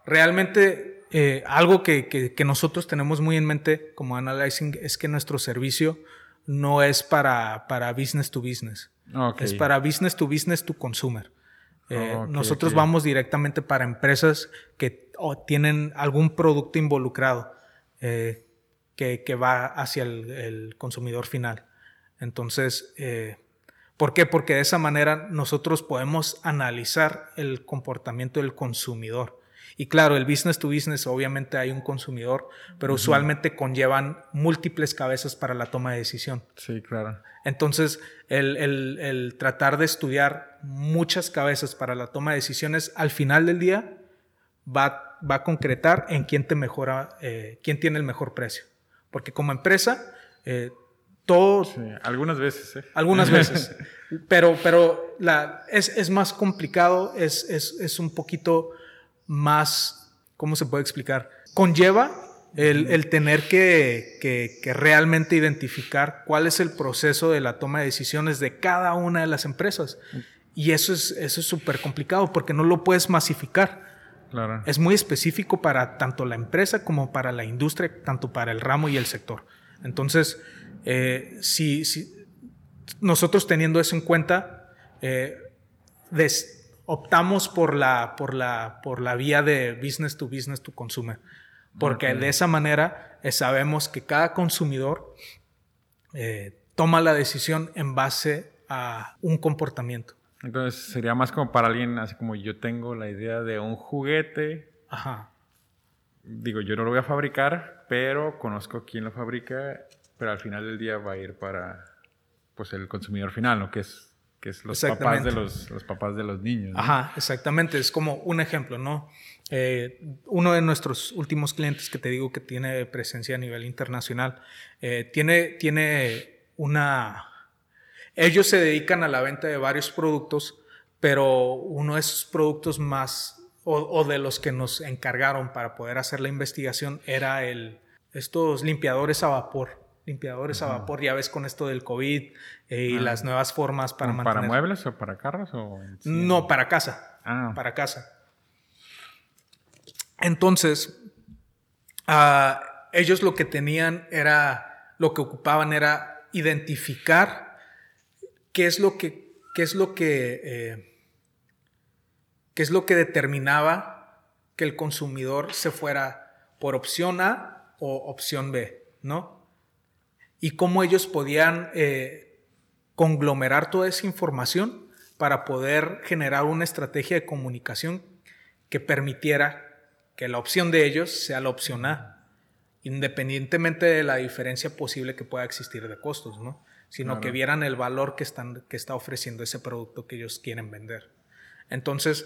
realmente eh, algo que, que, nosotros tenemos muy en mente como Analyzing es que nuestro servicio no es para, para business to business. Es para business to business to consumer. Eh, nosotros vamos directamente para empresas que tienen algún producto involucrado eh, que, va hacia el, consumidor final. Entonces, eh, ¿por qué? Porque de esa manera nosotros podemos analizar el comportamiento del consumidor y claro, el business to business obviamente hay un consumidor, pero usualmente conllevan múltiples cabezas para la toma de decisión. Sí, claro. Entonces, el, tratar de estudiar muchas cabezas para la toma de decisiones, al final del día va, va a concretar en quién te mejora, eh, quién tiene el mejor precio. Porque como empresa, eh, todo... algunas veces. ¿eh? Algunas veces. pero pero la, es, es, más complicado, es, es, es un poquito más, ¿cómo se puede explicar? Conlleva el, tener que, realmente identificar cuál es el proceso de la toma de decisiones de cada una de las empresas. Y eso es eso es súper complicado porque no lo puedes masificar. Claro. Es muy específico para tanto la empresa como para la industria, tanto para el ramo y el sector. Entonces, eh, si, nosotros teniendo eso en cuenta, eh, optamos por la, por la, por la vía de business to business to consumer. Porque de esa manera eh, sabemos que cada consumidor eh, toma la decisión en base a un comportamiento. Entonces sería más como para alguien, así como yo tengo la idea de un juguete. Ajá. Digo, yo no lo voy a fabricar, pero conozco quién lo fabrica, pero al final del día va a ir para pues el consumidor final, ¿no? Que es, que es los, papás de los, los, papás de los niños. Ajá, exactamente. Es como un ejemplo, ¿no? Eh, uno de nuestros últimos clientes que te digo que tiene presencia a nivel internacional, eh, tiene, tiene una... Ellos se dedican a la venta de varios productos, pero uno de esos productos más o, de los que nos encargaron para poder hacer la investigación era el, estos limpiadores a vapor. Limpiadores a vapor, ya ves con esto del COVID eh, y ah. las nuevas formas para mantener... ¿Para muebles o para carros? O No, para casa. Ah. Para casa. Entonces, uh, ellos lo que tenían era, lo que ocupaban era identificar qué es lo que, qué es lo que, eh, qué es lo que determinaba que el consumidor se fuera por opción A o opción B, ¿no? Y cómo ellos podían eh, conglomerar toda esa información para poder generar una estrategia de comunicación que permitiera que la opción de ellos sea la opción A, independientemente de la diferencia posible que pueda existir de costos, ¿no? Sino que vieran el valor que, están, que está ofreciendo ese producto que ellos quieren vender. Entonces,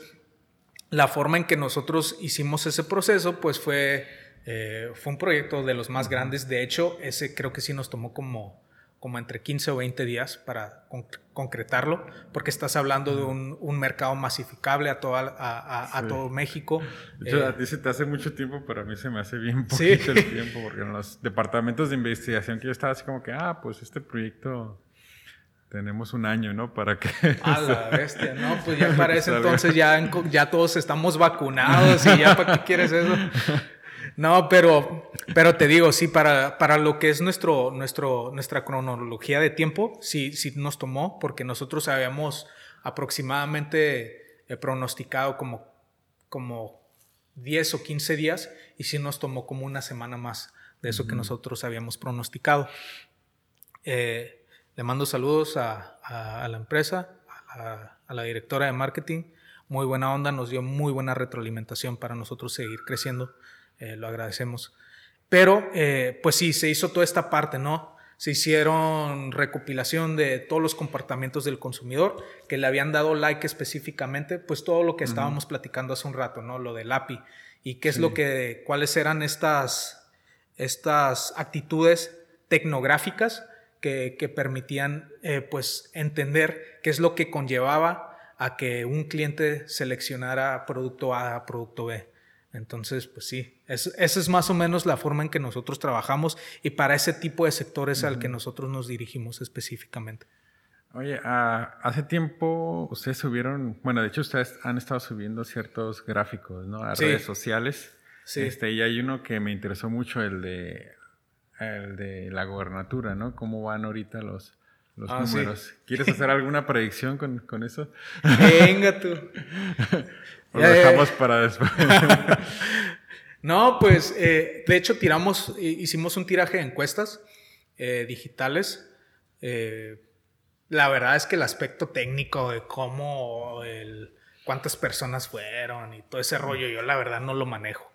la forma en que nosotros hicimos ese proceso, pues fue, eh, fue un proyecto de los más grandes. De hecho, ese creo que sí nos tomó como como entre 15 o 20 días para concretarlo, porque estás hablando de un, mercado masificable a, toda, a, todo México. De hecho, a eh, ti se te hace mucho tiempo, pero a mí se me hace bien poquito el tiempo, porque en los departamentos de investigación que yo estaba así como que, ah, pues este proyecto tenemos un año, ¿no? Para que... A la bestia, ¿no? Pues ya para ese entonces ya, ya todos estamos vacunados y ya para qué quieres eso. No, pero, pero te digo, sí, para, para lo que es nuestro, nuestro, nuestra cronología de tiempo, sí, sí nos tomó, porque nosotros habíamos aproximadamente eh, pronosticado como, como 10 o 15 días y sí nos tomó como una semana más de eso que nosotros habíamos pronosticado. Eh, le mando saludos a, la empresa, a, a la directora de marketing, muy buena onda, nos dio muy buena retroalimentación para nosotros seguir creciendo eh, lo agradecemos. Pero, eh, pues sí, se hizo toda esta parte, ¿no? Se hicieron recopilación de todos los comportamientos del consumidor que le habían dado like específicamente, pues todo lo que estábamos platicando hace un rato, ¿no? Lo del API y qué es lo que, cuáles eran estas, estas actitudes tecnográficas que, que permitían, eh, pues, entender qué es lo que conllevaba a que un cliente seleccionara producto A a producto B. Entonces, pues sí, esa es más o menos la forma en que nosotros trabajamos y para ese tipo de sectores al que nosotros nos dirigimos específicamente. Oye, ah, hace tiempo ustedes subieron, bueno, de hecho ustedes han estado subiendo ciertos gráficos, ¿no? A redes sociales. Sí. Este, y hay uno que me interesó mucho, el de, el de la gobernatura, ¿no? ¿Cómo van ahorita los, los ah, números? ¿Quieres hacer alguna predicción con, con eso? Venga tú. lo dejamos para después. no, pues eh, de hecho tiramos, hicimos un tiraje de encuestas eh, digitales. Eh, la verdad es que el aspecto técnico de cómo el, cuántas personas fueron y todo ese rollo, yo la verdad no lo manejo.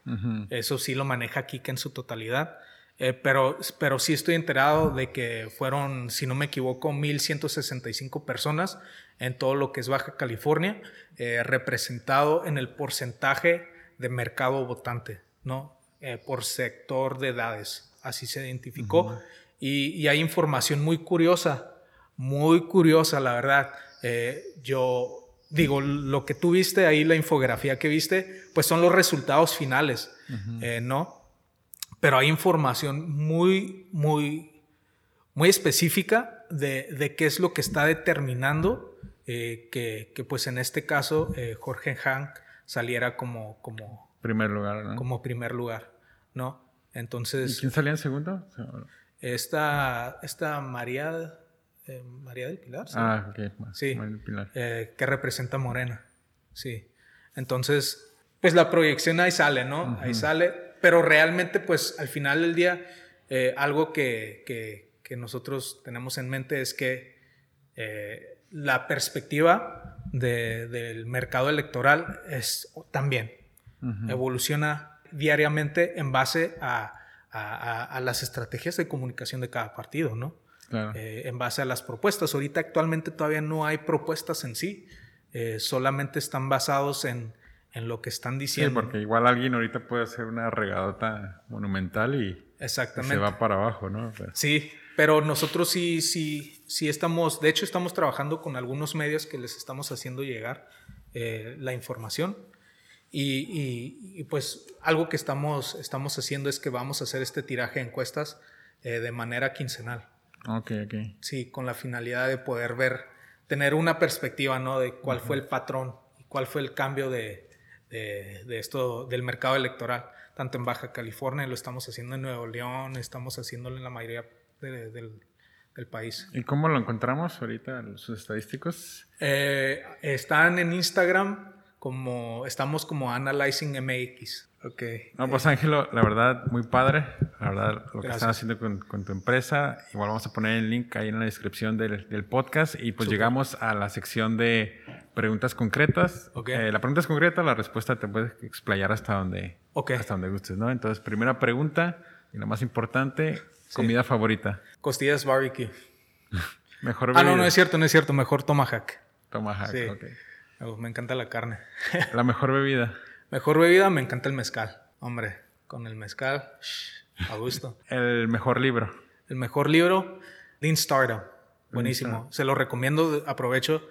Eso sí lo maneja Kika en su totalidad. pero, pero sí estoy enterado de que fueron, si no me equivoco, 1.165 personas en todo lo que es Baja California, eh, representado en el porcentaje de mercado votante, ¿no? Eh, por sector de edades, así se identificó. y, hay información muy curiosa, muy curiosa, la verdad. Eh, yo digo, lo que tú viste ahí, la infografía que viste, pues son los resultados finales, ¿no? Pero hay información muy, muy, muy específica de, de qué es lo que está determinando eh, que, pues en este caso eh, Jorge Han saliera como, como primer lugar, ¿no? Como primer lugar, ¿no? Entonces... ¿Y quién salía en segundo? Esta, esta María, eh, María del Pilar. ¿sí? Ah, ok. Sí, Pilar. que representa Morena, sí. Entonces, pues la proyección ahí sale, ¿no? Ahí sale, pero realmente pues al final del día algo que, que, que nosotros tenemos en mente es que eh, la perspectiva del mercado electoral es también evoluciona diariamente en base a, las estrategias de comunicación de cada partido, ¿no? Eh, en base a las propuestas. Ahorita actualmente todavía no hay propuestas en sí, eh, solamente están basados en, en, lo que están diciendo. Sí, porque igual alguien ahorita puede hacer una regadota monumental y, se va para abajo, ¿no? Sí, pero nosotros sí, sí, sí estamos, de hecho estamos trabajando con algunos medios que les estamos haciendo llegar eh, la información. Y, pues algo que estamos, estamos haciendo es que vamos a hacer este tiraje de encuestas eh, de manera quincenal. Ok, ok. Sí, con la finalidad de poder ver, tener una perspectiva, ¿no? De cuál fue el patrón y cuál fue el cambio de, de, esto, del mercado electoral, tanto en Baja California, lo estamos haciendo en Nuevo León, estamos haciéndolo en la mayoría del, país. ¿Y cómo lo encontramos ahorita, sus estadísticos? Eh, están en Instagram como, estamos como Analyzing MX. Ok. No, pues Ángelo, la verdad, muy padre. La verdad, lo que están haciendo con, tu empresa. Igual vamos a poner el link ahí en la descripción del, podcast. Y pues llegamos a la sección de preguntas concretas. Okay. Eh, la pregunta es concreta, la respuesta te puedes explayar hasta donde, hasta donde gustes, ¿no? Entonces, primera pregunta, y la más importante, comida favorita. Costillas barbecue. Mejor bebida. Ah, no, no es cierto, no es cierto. Mejor tomahawk. Tomahawk, sí. ok. Me encanta la carne. ¿La mejor bebida? Mejor bebida, me encanta el mezcal. Hombre, con el mezcal, a gusto. ¿El mejor libro? El mejor libro, Lean Startup. Buenísimo. Se lo recomiendo, aprovecho.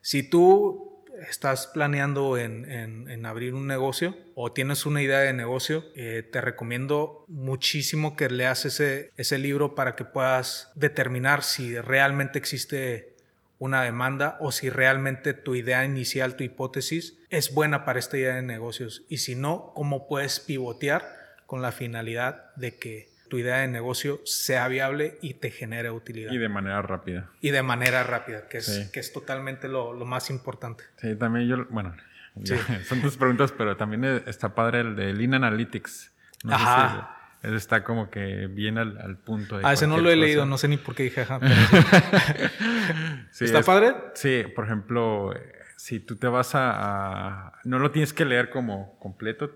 Si tú estás planeando en, abrir un negocio o tienes una idea de negocio, eh, te recomiendo muchísimo que leas ese, ese libro para que puedas determinar si realmente existe una demanda o si realmente tu idea inicial, tu hipótesis es buena para esta idea de negocios. Y si no, cómo puedes pivotear con la finalidad de que tu idea de negocio sea viable y te genere utilidad. Y de manera rápida. Y de manera rápida, que es, que es totalmente lo, más importante. Sí, también yo, bueno, son tus preguntas, pero también está padre el de Lean Analytics. Ajá. Él está como que bien al, punto. De ah, ese no lo he leído, no sé ni por qué dije ajá. ¿Está padre? Sí, por ejemplo, si tú te vas a, No lo tienes que leer como completo.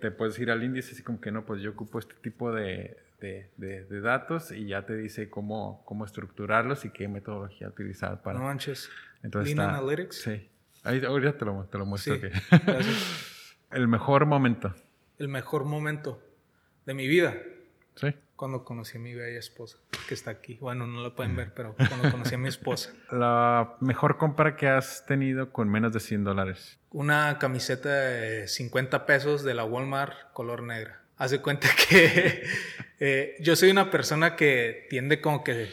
Te puedes ir al índice así como que no, pues yo ocupo este tipo de, de, datos y ya te dice cómo, cómo estructurarlos y qué metodología utilizar para... No manches. Entonces Lean Analytics. Sí. Ahí, ahorita te lo, te lo muestro. Sí. El mejor momento. El mejor momento de mi vida. Sí. Cuando conocí a mi bella esposa, que está aquí. Bueno, no la pueden ver, pero cuando conocí a mi esposa. La mejor compra que has tenido con menos de 100 dólares. Una camiseta de 50 pesos de la Walmart color negra. Hace cuenta que eh, yo soy una persona que tiende como que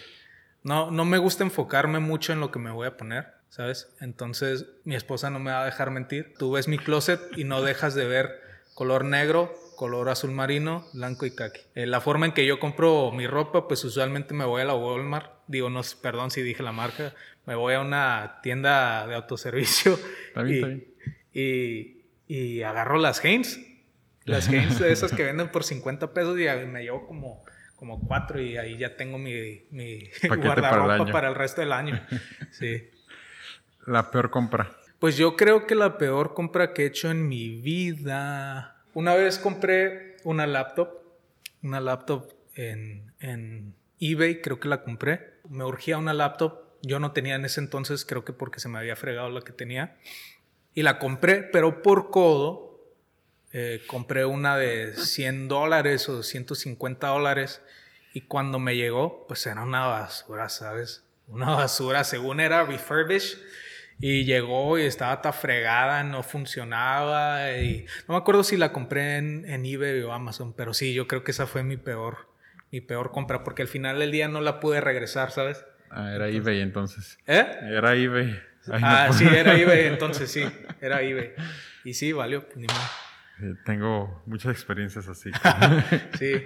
no, no me gusta enfocarme mucho en lo que me voy a poner, ¿sabes? Entonces mi esposa no me va a dejar mentir. Tú ves mi closet y no dejas de ver color negro, color azul marino, blanco y kaki. Eh, la forma en que yo compro mi ropa, pues usualmente me voy a la Walmart, digo, no, perdón si dije la marca, me voy a una tienda de autoservicio y, y, agarro las Hanes, las Hanes esas que venden por 50 pesos y me llevo como, como cuatro y ahí ya tengo mi, mi guardarropa para el, resto del año. Sí. La peor compra. Pues yo creo que la peor compra que he hecho en mi vida una vez compré una laptop, una laptop en, en eBay, creo que la compré. Me urgía una laptop, yo no tenía en ese entonces, creo que porque se me había fregado la que tenía. Y la compré, pero por codo, eh, compré una de 100 dólares o 150 dólares. Y cuando me llegó, pues era una basura, ¿sabes? Una basura, según era refurbished y llegó y estaba tan fregada, no funcionaba. Y no me acuerdo si la compré en, en, eBay o Amazon, pero sí, yo creo que esa fue mi peor, mi peor compra, porque al final del día no la pude regresar, ¿sabes? Ah, era eBay entonces. ¿Eh? Era eBay. ah, sí, era eBay entonces, sí, era eBay. Y sí, valió, ni más. tengo muchas experiencias así. sí.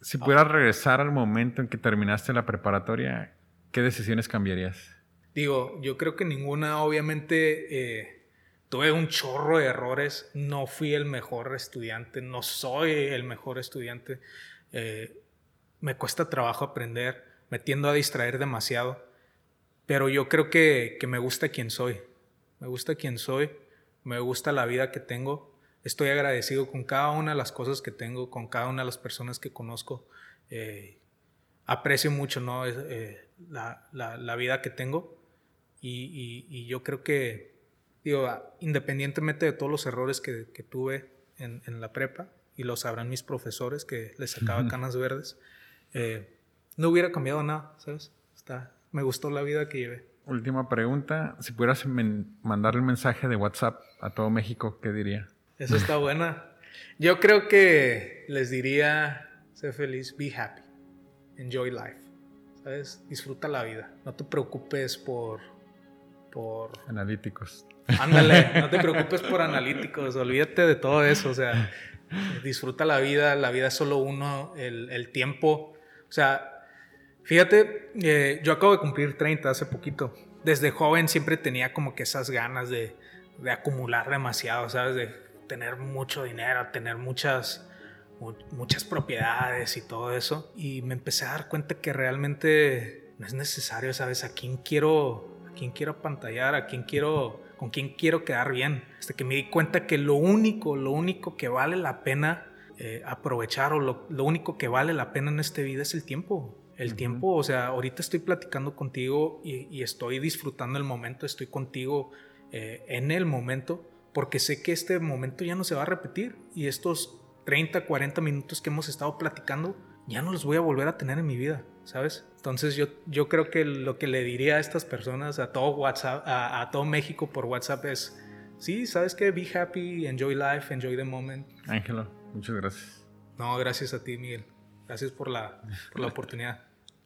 Si pudieras regresar al momento en que terminaste la preparatoria, ¿qué decisiones cambiarías? Digo, yo creo que ninguna, obviamente, eh, tuve un chorro de errores, no fui el mejor estudiante, no soy el mejor estudiante. Eh, me cuesta trabajo aprender, me tiendo a distraer demasiado, pero yo creo que, que me gusta quien soy, me gusta quien soy, me gusta la vida que tengo, estoy agradecido con cada una de las cosas que tengo, con cada una de las personas que conozco. Eh, aprecio mucho ¿no? La, la, vida que tengo y, y, yo creo que, digo, independientemente de todos los errores que, que tuve en, en, la prepa, y lo sabrán mis profesores que les sacaba canas verdes, eh, no hubiera cambiado nada, ¿sabes? Está, me gustó la vida que llevé. Última pregunta, si pudieras mandar el mensaje de WhatsApp a todo México, ¿qué diría? Eso está buena. Yo creo que les diría, sé feliz, be happy, enjoy life, ¿sabes? Disfruta la vida, no te preocupes por... por... Analíticos. Ándale, no te preocupes por analíticos, olvídate de todo eso, o sea, disfruta la vida, la vida es solo uno, el, el tiempo, o sea, fíjate, eh, yo acabo de cumplir 30 hace poquito, desde joven siempre tenía como que esas ganas de, de acumular demasiado, ¿sabes? De tener mucho dinero, tener muchas, muchas propiedades y todo eso. Y me empecé a dar cuenta que realmente no es necesario, ¿sabes? A quién quiero, quién quiero pantallar, a quién quiero, con quién quiero quedar bien. Hasta que me di cuenta que lo único, lo único que vale la pena eh, aprovechar o lo, lo, único que vale la pena en esta vida es el tiempo. El tiempo, o sea, ahorita estoy platicando contigo y, y estoy disfrutando el momento, estoy contigo eh, en el momento porque sé que este momento ya no se va a repetir y estos 30, 40 minutos que hemos estado platicando ya no los voy a volver a tener en mi vida, ¿sabes? Entonces yo, yo creo que lo que le diría a estas personas, a todo WhatsApp, a, todo México por WhatsApp es, sí, ¿sabes qué? Be happy, enjoy life, enjoy the moment. Ángelo, muchas gracias. No, gracias a ti, Miguel. Gracias por la, por la oportunidad.